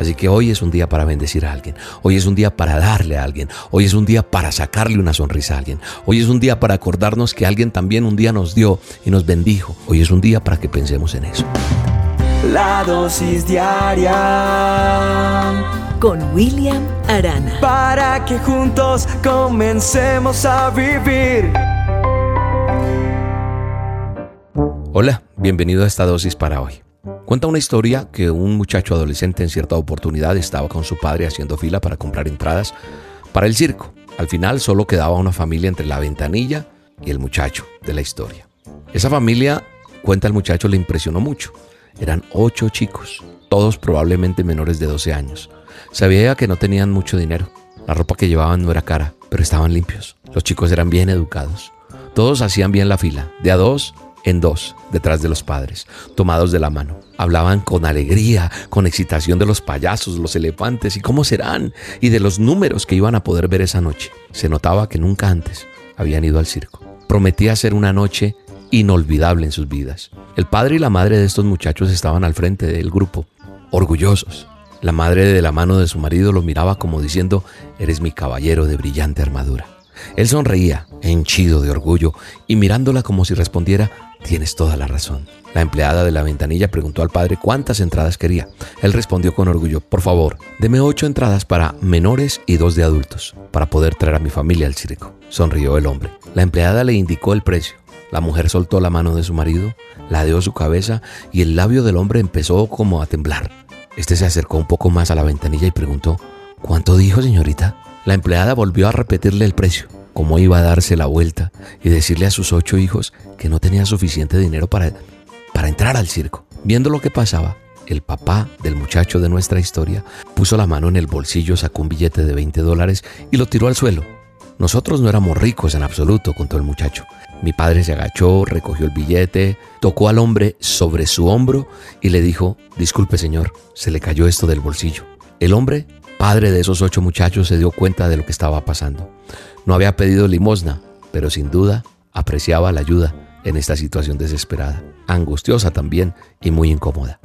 Así que hoy es un día para bendecir a alguien. Hoy es un día para darle a alguien. Hoy es un día para sacarle una sonrisa a alguien. Hoy es un día para acordarnos que alguien también un día nos dio y nos bendijo. Hoy es un día para que pensemos en eso. La dosis diaria con William Arana. Para que juntos comencemos a vivir. Hola, bienvenido a esta dosis para hoy. Cuenta una historia que un muchacho adolescente en cierta oportunidad estaba con su padre haciendo fila para comprar entradas para el circo. Al final solo quedaba una familia entre la ventanilla y el muchacho de la historia. Esa familia, cuenta el muchacho, le impresionó mucho. Eran ocho chicos, todos probablemente menores de 12 años. Sabía que no tenían mucho dinero. La ropa que llevaban no era cara, pero estaban limpios. Los chicos eran bien educados. Todos hacían bien la fila, de a dos en dos, detrás de los padres, tomados de la mano. Hablaban con alegría, con excitación de los payasos, los elefantes y cómo serán, y de los números que iban a poder ver esa noche. Se notaba que nunca antes habían ido al circo. Prometía ser una noche inolvidable en sus vidas. El padre y la madre de estos muchachos estaban al frente del grupo, orgullosos. La madre de la mano de su marido lo miraba como diciendo, eres mi caballero de brillante armadura. Él sonreía, henchido de orgullo, y mirándola como si respondiera, Tienes toda la razón. La empleada de la ventanilla preguntó al padre cuántas entradas quería. Él respondió con orgullo, por favor, deme ocho entradas para menores y dos de adultos, para poder traer a mi familia al circo. Sonrió el hombre. La empleada le indicó el precio. La mujer soltó la mano de su marido, ladeó su cabeza y el labio del hombre empezó como a temblar. Este se acercó un poco más a la ventanilla y preguntó, ¿cuánto dijo señorita? La empleada volvió a repetirle el precio cómo iba a darse la vuelta y decirle a sus ocho hijos que no tenía suficiente dinero para, para entrar al circo. Viendo lo que pasaba, el papá del muchacho de nuestra historia puso la mano en el bolsillo, sacó un billete de 20 dólares y lo tiró al suelo. Nosotros no éramos ricos en absoluto, contó el muchacho. Mi padre se agachó, recogió el billete, tocó al hombre sobre su hombro y le dijo, disculpe señor, se le cayó esto del bolsillo. El hombre, padre de esos ocho muchachos, se dio cuenta de lo que estaba pasando. No había pedido limosna, pero sin duda apreciaba la ayuda en esta situación desesperada, angustiosa también y muy incómoda.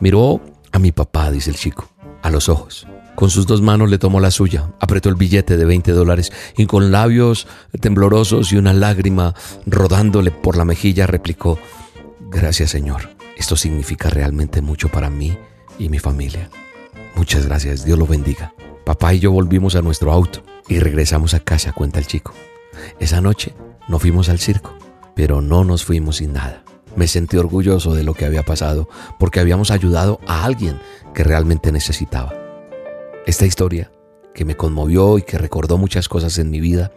Miró a mi papá, dice el chico, a los ojos. Con sus dos manos le tomó la suya, apretó el billete de 20 dólares y con labios temblorosos y una lágrima rodándole por la mejilla replicó, Gracias Señor, esto significa realmente mucho para mí y mi familia. Muchas gracias, Dios lo bendiga. Papá y yo volvimos a nuestro auto y regresamos a casa, cuenta el chico. Esa noche no fuimos al circo, pero no nos fuimos sin nada. Me sentí orgulloso de lo que había pasado porque habíamos ayudado a alguien que realmente necesitaba. Esta historia que me conmovió y que recordó muchas cosas en mi vida,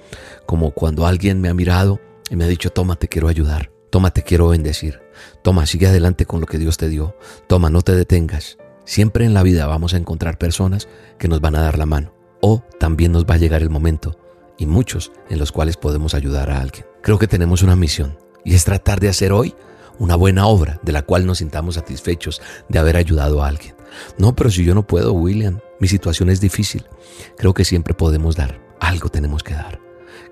como cuando alguien me ha mirado y me ha dicho, toma, te quiero ayudar, toma, te quiero bendecir, toma, sigue adelante con lo que Dios te dio, toma, no te detengas. Siempre en la vida vamos a encontrar personas que nos van a dar la mano o también nos va a llegar el momento y muchos en los cuales podemos ayudar a alguien. Creo que tenemos una misión y es tratar de hacer hoy una buena obra de la cual nos sintamos satisfechos de haber ayudado a alguien. No, pero si yo no puedo, William, mi situación es difícil. Creo que siempre podemos dar, algo tenemos que dar.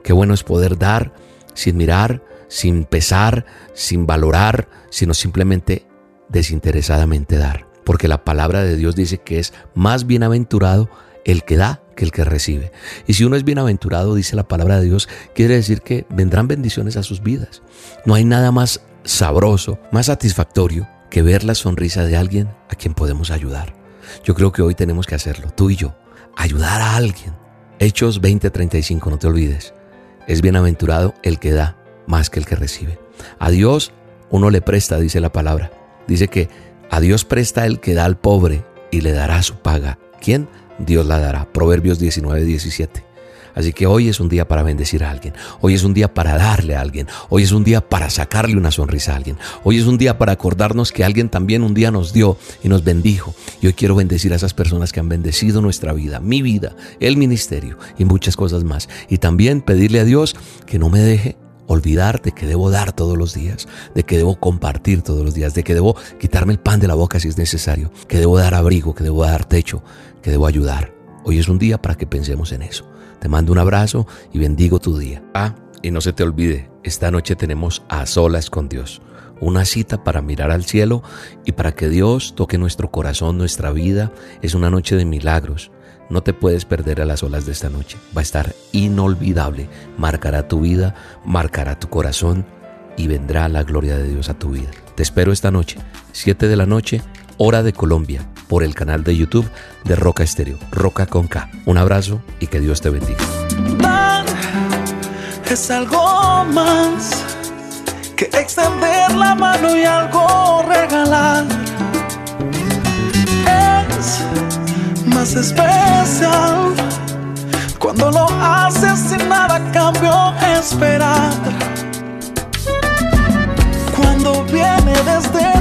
Qué bueno es poder dar sin mirar, sin pesar, sin valorar, sino simplemente desinteresadamente dar. Porque la palabra de Dios dice que es más bienaventurado el que da que el que recibe. Y si uno es bienaventurado, dice la palabra de Dios, quiere decir que vendrán bendiciones a sus vidas. No hay nada más sabroso, más satisfactorio que ver la sonrisa de alguien a quien podemos ayudar. Yo creo que hoy tenemos que hacerlo, tú y yo, ayudar a alguien. Hechos 20:35, no te olvides. Es bienaventurado el que da más que el que recibe. A Dios uno le presta, dice la palabra. Dice que a Dios presta el que da al pobre y le dará su paga. ¿Quién? Dios la dará. Proverbios 19, 17. Así que hoy es un día para bendecir a alguien. Hoy es un día para darle a alguien. Hoy es un día para sacarle una sonrisa a alguien. Hoy es un día para acordarnos que alguien también un día nos dio y nos bendijo. Y hoy quiero bendecir a esas personas que han bendecido nuestra vida, mi vida, el ministerio y muchas cosas más. Y también pedirle a Dios que no me deje olvidar de que debo dar todos los días, de que debo compartir todos los días, de que debo quitarme el pan de la boca si es necesario, que debo dar abrigo, que debo dar techo, que debo ayudar. Hoy es un día para que pensemos en eso. Te mando un abrazo y bendigo tu día. Ah, y no se te olvide, esta noche tenemos a solas con Dios una cita para mirar al cielo y para que Dios toque nuestro corazón, nuestra vida. Es una noche de milagros. No te puedes perder a las olas de esta noche. Va a estar inolvidable. Marcará tu vida, marcará tu corazón y vendrá la gloria de Dios a tu vida. Te espero esta noche, 7 de la noche, hora de Colombia, por el canal de YouTube de Roca Estéreo, Roca con K. Un abrazo y que Dios te bendiga. Especial cuando lo haces sin nada cambio esperar. Cuando viene desde